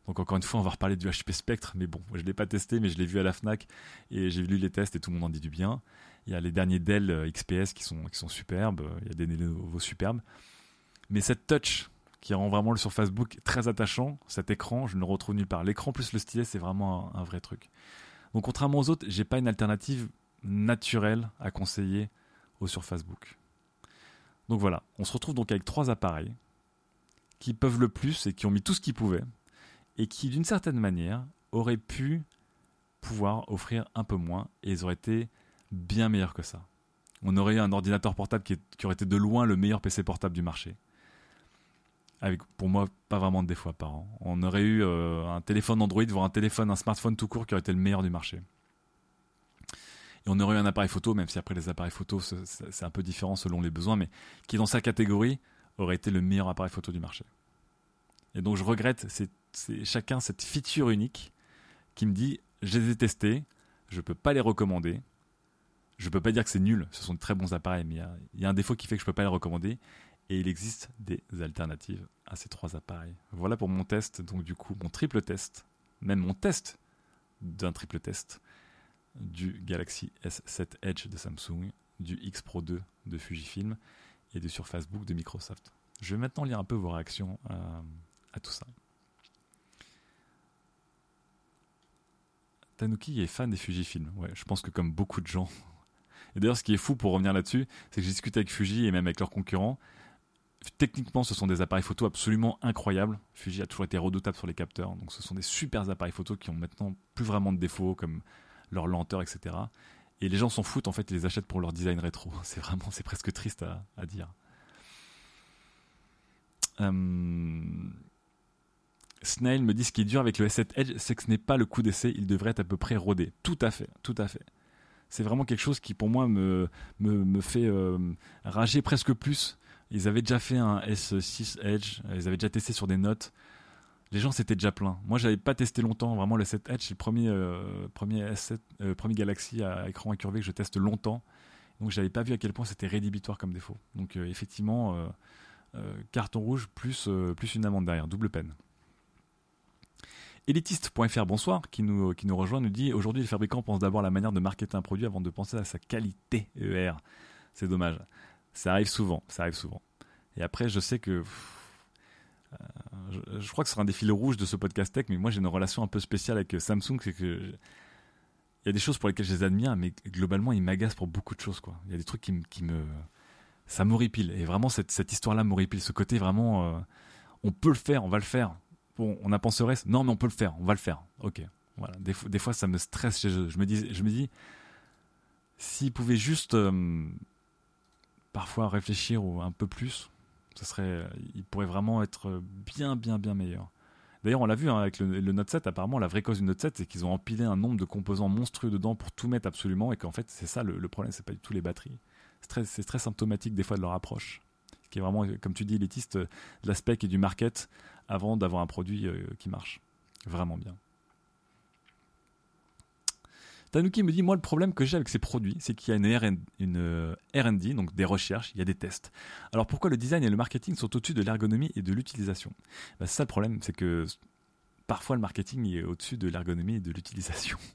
Donc encore une fois, on va reparler du HP Spectre, mais bon, je ne l'ai pas testé, mais je l'ai vu à la FNAC et j'ai lu les tests et tout le monde en dit du bien. Il y a les derniers Dell euh, XPS qui sont, qui sont superbes, il y a des nouveaux superbes. Mais cette touch qui rend vraiment le sur Facebook très attachant. Cet écran, je ne le retrouve nulle part. L'écran plus le stylet, c'est vraiment un, vrai truc. Donc contrairement aux autres, j'ai pas une alternative naturelle à conseiller au sur Facebook. Donc voilà, on se retrouve donc avec trois appareils qui peuvent le plus et qui ont mis tout ce qu'ils pouvaient et qui d'une certaine manière auraient pu pouvoir offrir un peu moins et ils auraient été bien meilleurs que ça. On aurait eu un ordinateur portable qui, qui aurait été de loin le meilleur PC portable du marché avec pour moi pas vraiment de défauts apparents. On aurait eu euh, un téléphone Android, voire un téléphone, un smartphone tout court qui aurait été le meilleur du marché. Et on aurait eu un appareil photo, même si après les appareils photo c'est un peu différent selon les besoins, mais qui dans sa catégorie aurait été le meilleur appareil photo du marché. Et donc je regrette, c'est chacun cette feature unique qui me dit je les ai testés, je peux pas les recommander. Je peux pas dire que c'est nul, ce sont de très bons appareils, mais il y, a un défaut qui fait que je peux pas les recommander et il existe des alternatives à ces trois appareils. Voilà pour mon test, donc du coup mon triple test, même mon test d'un triple test du Galaxy S7 Edge de Samsung, du X Pro 2 de Fujifilm et du Surface Book de Microsoft. Je vais maintenant lire un peu vos réactions à, tout ça. Tanuki est fan des Fujifilm. Ouais, je pense que comme beaucoup de gens. Et d'ailleurs, ce qui est fou pour revenir là-dessus, c'est que j'ai discuté avec Fuji et même avec leurs concurrents. Techniquement, ce sont des appareils photo absolument incroyables. Fuji a toujours été redoutable sur les capteurs, donc ce sont des super appareils photo qui ont maintenant plus vraiment de défauts comme leur lenteur, etc. Et les gens s'en foutent en fait, ils les achètent pour leur design rétro. [LAUGHS] C'est vraiment, c'est presque triste à, dire. Euh, Snail me dit ce qui est dur avec le S7 Edge, c'est que ce n'est pas le coup d'essai, il devrait être à peu près rodé. Tout à fait, tout à fait. C'est vraiment quelque chose qui pour moi me, me, fait euh, rager presque plus. Ils avaient déjà fait un S6 Edge, ils avaient déjà testé sur des notes. Les gens s'étaient déjà pleins. Moi, j'avais pas testé longtemps. Vraiment, le 7 Edge, c'est le premier, euh, premier, S7, euh, premier Galaxy à écran incurvé que je teste longtemps. Donc, j'avais pas vu à quel point c'était rédhibitoire comme défaut. Donc, effectivement, carton rouge plus, plus une amende derrière, double peine. Elitiste.fr, bonsoir, qui nous, qui nous rejoint, nous dit Aujourd'hui, les fabricants pensent d'abord à la manière de marketer un produit avant de penser à sa qualité ER. C'est dommage. Ça arrive souvent, ça arrive souvent. Et après, je sais que. Euh, je, crois que ce sera un des fils rouges de ce podcast tech, mais moi j'ai une relation un peu spéciale avec euh, Samsung, c'est que. Il y a des choses pour lesquelles je les admire, mais globalement, ils m'agacent pour beaucoup de choses. Il y a des trucs qui, qui me. Ça m'horripile. Et vraiment, cette, histoire-là m'horripile. Ce côté vraiment. Euh, on peut le faire, on va le faire bon, on a pensé au. Non, mais on peut le faire, on va le faire. Ok. Voilà. Des, fois, ça me stresse chez eux. Je me dis, je me dis, s'ils pouvaient juste parfois réfléchir ou un peu plus, ça serait, ils pourraient vraiment être bien, bien, bien meilleurs. D'ailleurs, on l'a vu hein, avec le, Note 7, apparemment, la vraie cause du Note 7, c'est qu'ils ont empilé un nombre de composants monstrueux dedans pour tout mettre absolument, et qu'en fait, c'est ça le, le problème, c'est pas du tout les batteries. C'est très, très, symptomatique des fois de leur approche. Ce qui est vraiment, comme tu dis, élitiste, de l'aspect et du market, avant d'avoir un produit euh, qui marche vraiment bien. Tanuki me dit Moi, le problème que j'ai avec ces produits, c'est qu'il y a une, une euh, RD, donc des recherches, il y a des tests. Alors pourquoi le design et le marketing sont au-dessus de l'ergonomie et de l'utilisation? Bah, C'est ça le problème, c'est que parfois le marketing est au-dessus de l'ergonomie et de l'utilisation. [LAUGHS]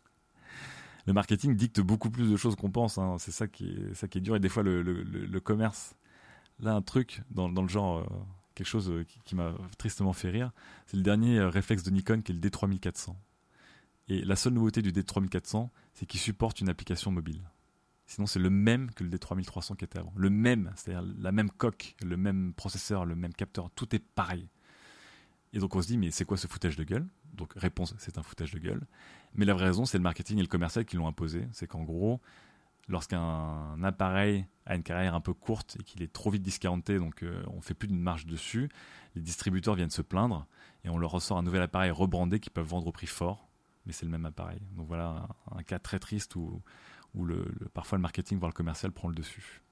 Le marketing dicte beaucoup plus de choses qu'on pense, hein. c'est ça qui, est, ça qui est dur, et des fois le, commerce, là un truc dans, le genre. Euh, quelque chose euh, qui, m'a tristement fait rire. C'est le dernier réflexe de Nikon qui est le D3400. Et la seule nouveauté du D3400, c'est qu'il supporte une application mobile. Sinon, c'est le même que le D3300 qui était avant. Le même, c'est-à-dire la même coque, le même processeur, le même capteur, tout est pareil. Et donc on se dit, mais c'est quoi ce foutage de gueule? Donc réponse, c'est un foutage de gueule. Mais la vraie raison, c'est le marketing et le commercial qui l'ont imposé. C'est qu'en gros, lorsqu'un appareil a une carrière un peu courte et qu'il est trop vite discounté, donc on euh, on fait plus de marge dessus, les distributeurs viennent se plaindre et on leur ressort un nouvel appareil rebrandé qu'ils peuvent vendre au prix fort, mais c'est le même appareil. Donc voilà un, cas très triste où, le, parfois le marketing, voire le commercial, prend le dessus.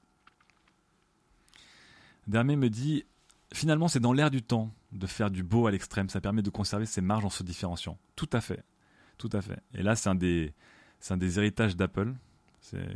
Dermé me dit Finalement, c'est dans l'air du temps de faire du beau à l'extrême. Ça permet de conserver ses marges en se différenciant. Tout à fait. Tout à fait. Et là, c'est un des, c'est un des héritages d'Apple. C'est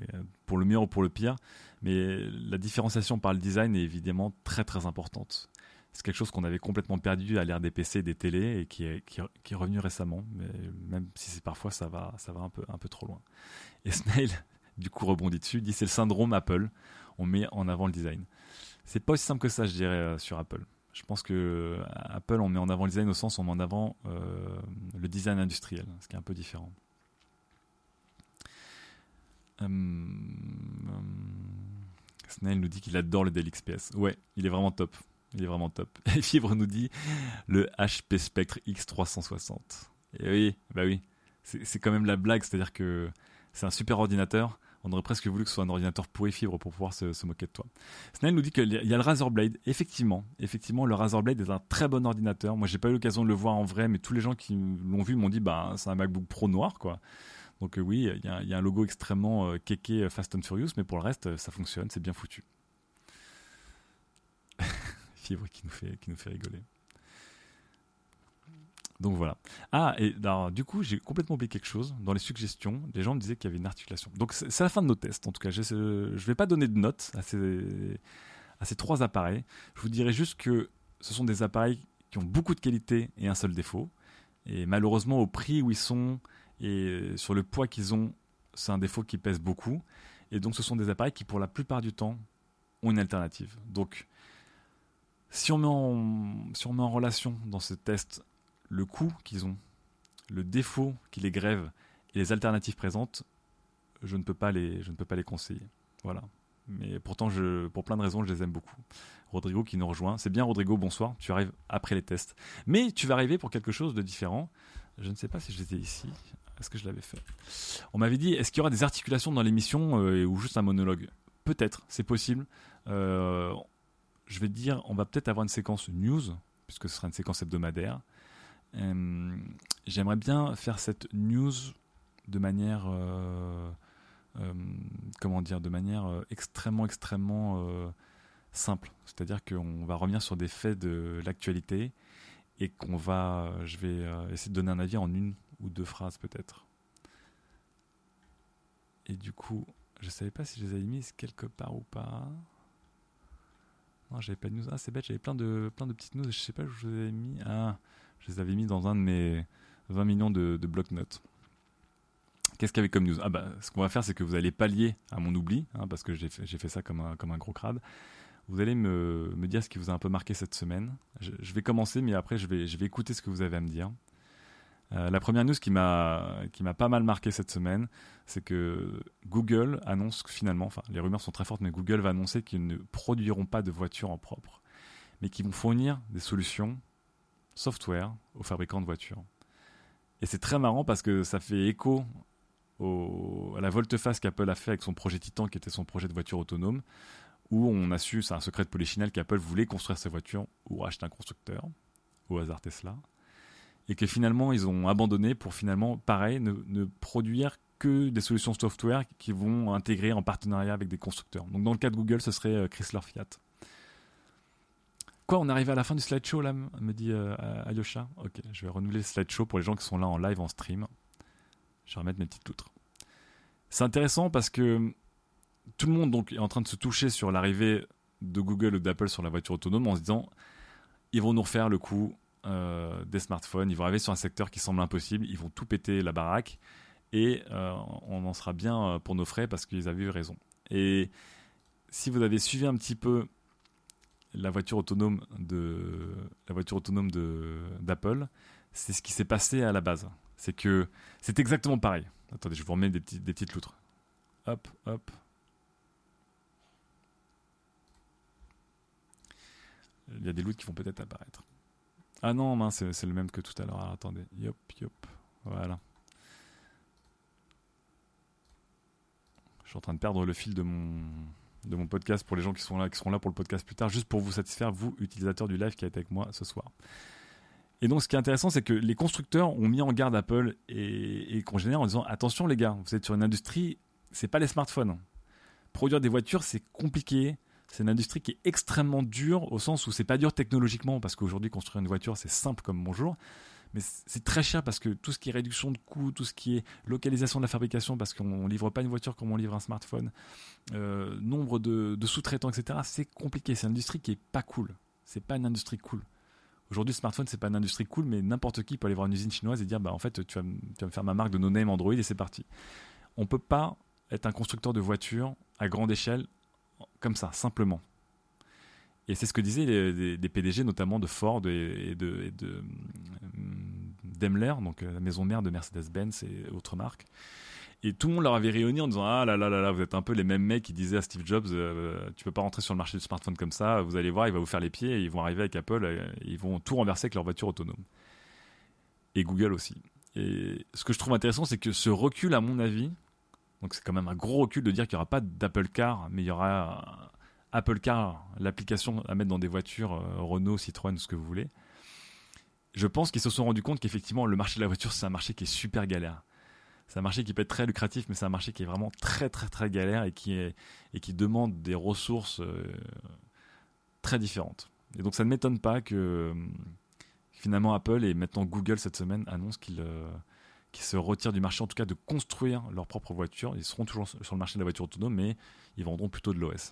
pour le meilleur ou pour le pire. Mais la différenciation par le design est évidemment très très importante. C'est quelque chose qu'on avait complètement perdu à l'ère des PC et des télés et qui est, qui, est revenu récemment. Mais même si c'est parfois ça va, ça va un, peu, un peu trop loin. [LAUGHS] Et Snail, du coup, rebondit dessus, dit c'est le syndrome Apple. On met en avant le design. C'est pas aussi simple que ça, je dirais, euh, sur Apple. Je pense que euh, Apple, on met en avant le design au sens où on met en avant euh, le design industriel, ce qui est un peu différent. Hum, hum, Snail nous dit qu'il adore le Dell XPS. Ouais, il est vraiment top. Il est vraiment top. Et [LAUGHS] Fibre nous dit le HP Spectre X360. Et oui, bah oui. C'est quand même la blague, c'est-à-dire que c'est un super ordinateur. On aurait presque voulu que ce soit un ordinateur pourri fibre pour pouvoir se, moquer de toi. Snail nous dit qu'il y a le Razer Blade. Effectivement, effectivement, le Razer Blade est un très bon ordinateur. Moi, j'ai pas eu l'occasion de le voir en vrai, mais tous les gens qui l'ont vu m'ont dit, bah, c'est un MacBook Pro noir, quoi. Donc euh, oui, il y, a un logo extrêmement euh, kéké euh, Fast and Furious, mais pour le reste, ça fonctionne, c'est bien foutu. Qui nous fait, qui nous fait rigoler. Donc voilà. Ah, et alors, du coup, j'ai complètement oublié quelque chose. Dans les suggestions, les gens me disaient qu'il y avait une articulation. Donc c'est la fin de nos tests, en tout cas. Je ne vais pas donner de notes à ces, à ces trois appareils. Je vous dirais juste que ce sont des appareils qui ont beaucoup de qualité et un seul défaut. Et malheureusement, au prix où ils sont et sur le poids qu'ils ont, c'est un défaut qui pèse beaucoup. Et donc ce sont des appareils qui pour la plupart du temps ont une alternative. Donc si on met en, en relation dans ce test le coût qu'ils ont, le défaut qui les grève Et les alternatives présentes, je ne peux pas les, je ne peux pas les conseiller. Voilà. Mais pourtant, pour plein de raisons, je les aime beaucoup. Rodrigo qui nous rejoint. C'est bien, Rodrigo, bonsoir. Tu arrives après les tests. Mais tu vas arriver pour quelque chose de différent. Je ne sais pas si j'étais ici. Est-ce que je l'avais fait? On m'avait dit, est-ce qu'il y aura des articulations dans l'émission euh, ou juste un monologue? Peut-être, c'est possible. Euh, je vais dire, on va peut-être avoir une séquence news, puisque ce sera une séquence hebdomadaire. Euh, j'aimerais bien faire cette news de manière, comment dire, de manière extrêmement, extrêmement simple. C'est-à-dire qu'on va revenir sur des faits de l'actualité et qu'on va, je vais essayer de donner un avis en une ou deux phrases peut-être. Et du coup, je savais pas si je les avais mises quelque part ou pas. Non, j'avais pas de news. Ah, c'est bête, j'avais plein de, plein de petites news. Je sais pas où je les avais mis. Ah, je les avais mis dans un de mes 20 millions de, de bloc-notes. Qu'est-ce qu'il y avait comme news? Ah, bah, ce qu'on va faire, c'est que vous allez pallier à mon oubli, hein, parce que j'ai fait, ça comme un, comme un gros crade. Vous allez me, me, dire ce qui vous a un peu marqué cette semaine. Je, je, vais commencer, mais après, je vais, je vais écouter ce que vous avez à me dire. Euh, la première news qui m'a pas mal marqué cette semaine, c'est que Google annonce que finalement, enfin les rumeurs sont très fortes, mais Google va annoncer qu'ils ne produiront pas de voitures en propre, mais qu'ils vont fournir des solutions software aux fabricants de voitures. Et c'est très marrant parce que ça fait écho à la volte-face qu'Apple a fait avec son projet Titan, qui était son projet de voiture autonome, où on a su, c'est un secret de polichinelle, qu'Apple voulait construire ses voitures ou acheter un constructeur, au hasard Tesla et que finalement ils ont abandonné pour finalement, pareil, ne, produire que des solutions software qui vont intégrer en partenariat avec des constructeurs. Donc dans le cas de Google, ce serait euh, Chrysler Fiat. Quoi, on arrive à la fin du slideshow là, me dit euh, Ayosha. Ok, je vais renouveler le slideshow pour les gens qui sont là en live, en stream. Je vais remettre mes petites loutres. C'est intéressant parce que tout le monde est en train de se toucher sur l'arrivée de Google ou d'Apple sur la voiture autonome en se disant ils vont nous refaire le coup euh, des smartphones, ils vont arriver sur un secteur qui semble impossible, ils vont tout péter la baraque et euh, on en sera bien euh, pour nos frais parce qu'ils avaient eu raison. Et si vous avez suivi un petit peu la voiture autonome de la voiture autonome de d'Apple, c'est ce qui s'est passé à la base. C'est que c'est exactement pareil. Attendez, je vous remets des, des petites loutres. Hop, hop. Il y a des loutres qui vont peut-être apparaître. Ah non, c'est le même que tout à l'heure. attendez. Yop, yop. Voilà. Je suis en train de perdre le fil de mon, podcast pour les gens qui sont là, qui seront là pour le podcast plus tard, juste pour vous satisfaire, vous, utilisateurs du live qui êtes avec moi ce soir. Et donc, ce qui est intéressant, c'est que les constructeurs ont mis en garde Apple et, et génère en disant attention, les gars, vous êtes sur une industrie, c'est pas les smartphones. Produire des voitures, c'est compliqué. C'est une industrie qui est extrêmement dure au sens où c'est pas dur technologiquement parce qu'aujourd'hui construire une voiture c'est simple comme bonjour, mais c'est très cher parce que tout ce qui est réduction de coûts, tout ce qui est localisation de la fabrication parce qu'on livre pas une voiture comme on livre un smartphone, euh, nombre de, sous-traitants etc. C'est compliqué. C'est une industrie qui est pas cool. C'est pas une industrie cool. Aujourd'hui, le smartphone, c'est pas une industrie cool, mais n'importe qui peut aller voir une usine chinoise et dire, bah, en fait, tu vas, tu vas me faire ma marque de no-name Android et c'est parti. On peut pas être un constructeur de voitures à grande échelle comme ça, simplement. Et c'est ce que disaient les, des PDG, notamment de Ford et, de, de, Daimler, donc euh, la maison mère de Mercedes-Benz et autres marques. Et tout le monde leur avait réuni en disant Ah là là là là, vous êtes un peu les mêmes mecs qui disaient à Steve Jobs euh, Tu peux pas rentrer sur le marché du smartphone comme ça, vous allez voir, il va vous faire les pieds, et ils vont arriver avec Apple, euh, ils vont tout renverser avec leur voiture autonome. Et Google aussi. Et ce que je trouve intéressant, c'est que ce recul, à mon avis, donc c'est quand même un gros recul de dire qu'il n'y aura pas d'Apple Car, mais il y aura Apple Car, l'application à mettre dans des voitures euh, Renault, Citroën, ce que vous voulez. Je pense qu'ils se sont rendus compte qu'effectivement le marché de la voiture c'est un marché qui est super galère. C'est un marché qui peut être très lucratif, mais c'est un marché qui est vraiment très très très galère et qui, et qui demande des ressources euh, très différentes. Et donc ça ne m'étonne pas que finalement Apple et maintenant Google cette semaine annoncent qu'ils euh, se retirent du marché, en tout cas de construire leur propre voiture. Ils seront toujours sur le marché de la voiture autonome, mais ils vendront plutôt de l'OS.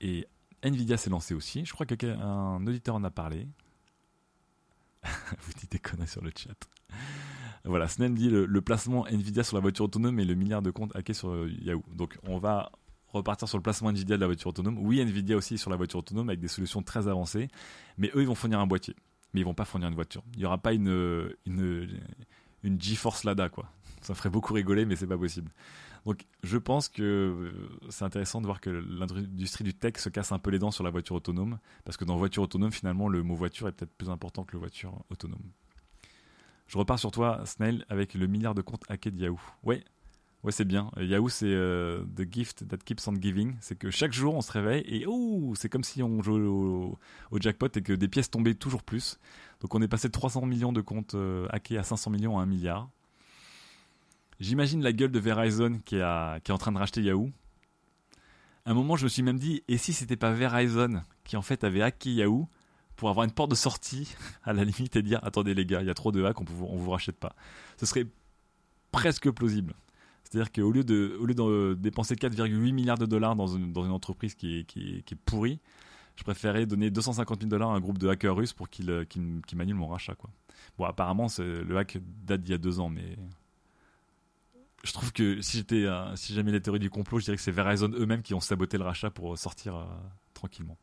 Et Nvidia s'est lancé aussi. Je crois qu'un auditeur en a parlé. [LAUGHS] Vous dites des conneries sur le chat. Voilà, Snen dit le, placement Nvidia sur la voiture autonome et le milliard de comptes hackés sur Yahoo. Donc on va repartir sur le placement Nvidia de la voiture autonome. Oui, Nvidia aussi sur la voiture autonome avec des solutions très avancées, mais eux ils vont fournir un boîtier mais ils vont pas fournir une voiture. Il n'y aura pas une, une, une GeForce Lada, quoi. Ça ferait beaucoup rigoler, mais c'est pas possible. Donc, je pense que euh, c'est intéressant de voir que l'industrie du tech se casse un peu les dents sur la voiture autonome, parce que dans voiture autonome, finalement, le mot voiture est peut-être plus important que le voiture autonome. Je repars sur toi, Snail, avec le milliard de comptes hackés de Yahoo. Ouais, Ouais, c'est bien. Yahoo, c'est euh, the gift that keeps on giving. C'est que chaque jour, on se réveille et oh, c'est comme si on jouait au, jackpot et que des pièces tombaient toujours plus. Donc, on est passé de 300 millions de comptes euh, hackés à 500 millions à 1 milliard. J'imagine la gueule de Verizon qui, a, qui est en train de racheter Yahoo. À un moment, je me suis même dit, et si c'était pas Verizon qui en fait avait hacké Yahoo pour avoir une porte de sortie [LAUGHS] à la limite et dire, attendez les gars, il y a trop de hacks, on, ne on vous rachète pas. Ce serait presque plausible. C'est-à-dire qu'au lieu de, au lieu de dépenser 4,8 milliards de dollars dans une, entreprise qui est, pourrie, je préférais donner 250 000 dollars à un groupe de hackers russes pour qu'ils qu m'annulent mon rachat. Quoi. Bon, apparemment, le hack date d'il y a deux ans, mais je trouve que si j'étais, si jamais les théories du complot, je dirais que c'est Verizon eux-mêmes qui ont saboté le rachat pour sortir euh, tranquillement.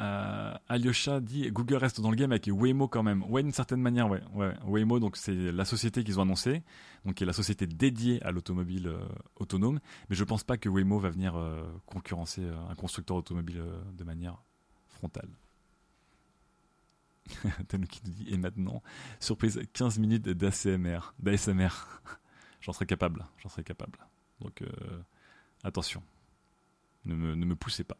Euh, Alyosha dit Google reste dans le game avec Waymo quand même. Ouais, d'une certaine manière, ouais. Waymo, donc c'est la société qu'ils ont annoncée, donc qui est la société dédiée à l'automobile euh, autonome. Mais je pense pas que Waymo va venir euh, concurrencer un constructeur automobile de manière frontale. [LAUGHS] Tanuki nous dit et maintenant, surprise, 15 minutes d'ACMR, d'ASMR. [LAUGHS] j'en serais capable, j'en capable. Donc attention, ne ne me poussez pas.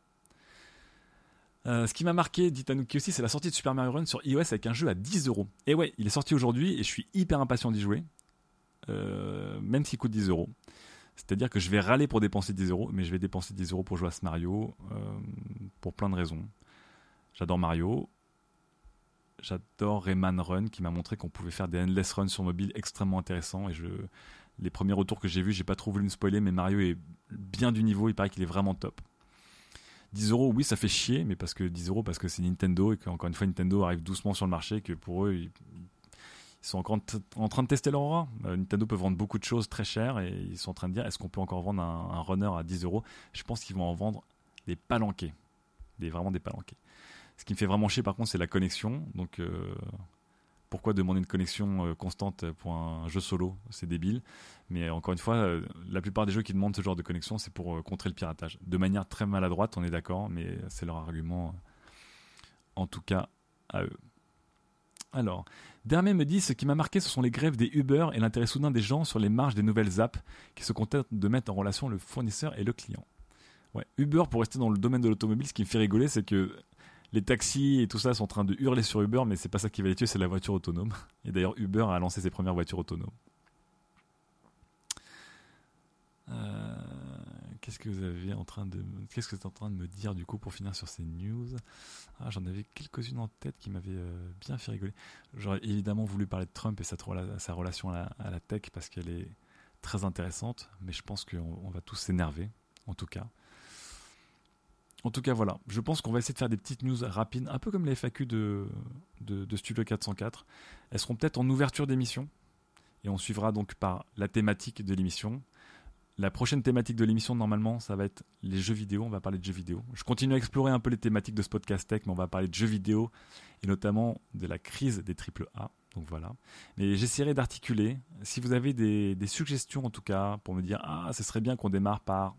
Euh, ce qui m'a marqué, dit Tanuki aussi, c'est la sortie de Super Mario Run sur iOS avec un jeu à 10 euros. Et ouais, il est sorti aujourd'hui et je suis hyper impatient d'y jouer, euh, même s'il coûte 10 euros. C'est-à-dire que je vais râler pour dépenser 10 euros, mais je vais dépenser 10 euros pour jouer à ce Mario euh, pour plein de raisons. J'adore Mario. J'adore Rayman Run qui m'a montré qu'on pouvait faire des endless runs sur mobile extrêmement intéressants. Et je, les premiers retours que j'ai vus, j'ai pas trop voulu me spoiler, mais Mario est bien du niveau. Il paraît qu'il est vraiment top. 10 euros, oui, ça fait chier, mais parce que 10 euros, parce que c'est Nintendo et qu'encore une fois, Nintendo arrive doucement sur le marché, que pour eux, ils, sont encore en train de tester leur aura. Euh, Nintendo peut vendre beaucoup de choses très chères et ils sont en train de dire est-ce qu'on peut encore vendre un, runner à 10 euros? Je pense qu'ils vont en vendre des palanqués, des, vraiment des palanqués. Ce qui me fait vraiment chier par contre, c'est la connexion. Donc, euh, pourquoi demander une connexion euh, constante pour un jeu solo C'est débile. Mais encore une fois, euh, la plupart des jeux qui demandent ce genre de connexion, c'est pour euh, contrer le piratage. De manière très maladroite, on est d'accord, mais c'est leur argument, en tout cas, à eux. Alors, Dermé me dit ce qui m'a marqué, ce sont les grèves des Uber et l'intérêt soudain des gens sur les marges des nouvelles apps qui se contentent de mettre en relation le fournisseur et le client. Ouais, Uber, pour rester dans le domaine de l'automobile, ce qui me fait rigoler, c'est que les taxis et tout ça sont en train de hurler sur Uber, mais c'est pas ça qui va les tuer, c'est la voiture autonome. [LAUGHS] Et d'ailleurs, Uber a lancé ses premières voitures autonomes. Euh, qu'est-ce que vous avez en train de, en train de me dire du coup pour finir sur ces news? Ah, J'en avais quelques-unes en tête qui m'avaient euh, bien fait rigoler. J'aurais évidemment voulu parler de Trump et sa, sa relation à la, tech parce qu'elle est très intéressante, mais je pense qu'on va tous s'énerver, en tout cas. En tout cas, voilà. Je pense qu'on va essayer de faire des petites news rapides, un peu comme les FAQ de, Studio 404. Elles seront peut-être en ouverture d'émission. Et on suivra donc par la thématique de l'émission. La prochaine thématique de l'émission, normalement, ça va être les jeux vidéo. On va parler de jeux vidéo. Je continue à explorer un peu les thématiques de ce podcast tech, mais on va parler de jeux vidéo et notamment de la crise des AAA. Donc voilà. Mais j'essaierai d'articuler. Si vous avez des, suggestions, en tout cas, pour me dire Ah, ce serait bien qu'on démarre par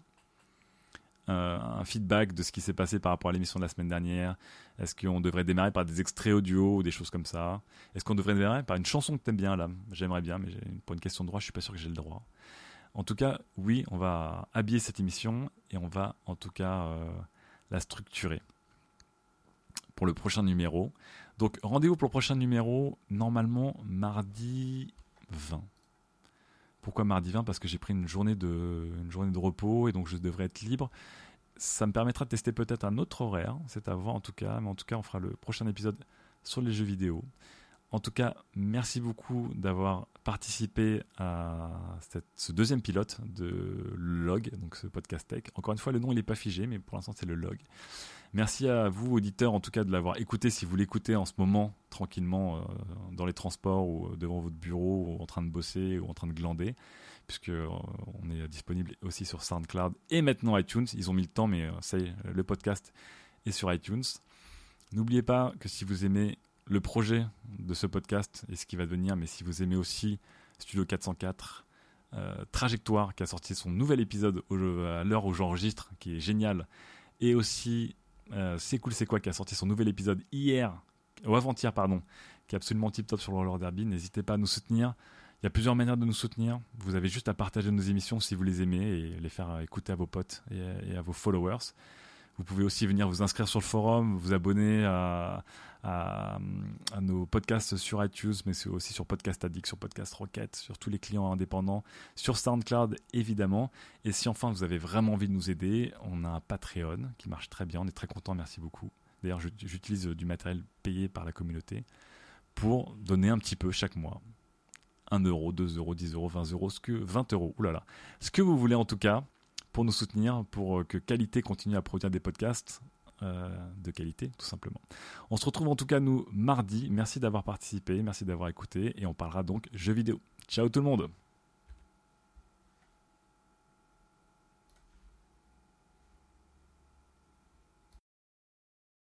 euh, un feedback de ce qui s'est passé par rapport à l'émission de la semaine dernière Est-ce qu'on devrait démarrer par des extraits audio ou des choses comme ça? Est-ce qu'on devrait démarrer par une chanson que t'aimes bien là? J'aimerais bien, mais pour une question de droit, je suis pas sûr que j'ai le droit. En tout cas, oui, on va habiller cette émission et on va en tout cas euh, la structurer pour le prochain numéro. Donc rendez-vous pour le prochain numéro, normalement mardi 20. Pourquoi mardi 20 Parce que j'ai pris une journée, de, repos et donc je devrais être libre. Ça me permettra de tester peut-être un autre horaire, c'est à voir en tout cas, mais en tout cas on fera le prochain épisode sur les jeux vidéo. En tout cas, merci beaucoup d'avoir participé à ce deuxième pilote de Log, donc ce podcast tech. Encore une fois, le nom il n'est pas figé, mais pour l'instant c'est le Log. Merci à vous, auditeurs, en tout cas, de l'avoir écouté. Si vous l'écoutez en ce moment, tranquillement, euh, dans les transports ou devant votre bureau, ou en train de bosser ou en train de glander, puisque euh, on est disponible aussi sur SoundCloud et maintenant iTunes. Ils ont mis le temps, mais euh, ça y est, le podcast est sur iTunes. N'oubliez pas que si vous aimez le projet de ce podcast et ce qui va devenir, mais si vous aimez aussi Studio 404, euh, Trajectoire qui a sorti son nouvel épisode à l'heure où j'enregistre, qui est génial, et aussi euh, C'est cool, c'est quoi qui a sorti son nouvel épisode hier, ou avant-hier, pardon, qui est absolument tip top sur le roller derby. N'hésitez pas à nous soutenir. Il y a plusieurs manières de nous soutenir. Vous avez juste à partager nos émissions si vous les aimez et les faire écouter à vos potes et à vos followers. Vous pouvez aussi venir vous inscrire sur le forum, vous abonner à, nos podcasts sur iTunes, mais aussi sur Podcast Addict, sur Podcast Rocket, sur tous les clients indépendants, sur SoundCloud évidemment. Et si enfin vous avez vraiment envie de nous aider, on a un Patreon qui marche très bien, on est très content, merci beaucoup. D'ailleurs, j'utilise du matériel payé par la communauté pour donner un petit peu chaque mois. 1 euro, 2 euros, 10 euros, 20 euros, ce que 20 euros, oulala. Ce que vous voulez en tout cas pour nous soutenir, pour que Qualité continue à produire des podcasts euh, de qualité, tout simplement. On se retrouve en tout cas, nous, mardi. Merci d'avoir participé, merci d'avoir écouté, et on parlera donc jeux vidéo. Ciao tout le monde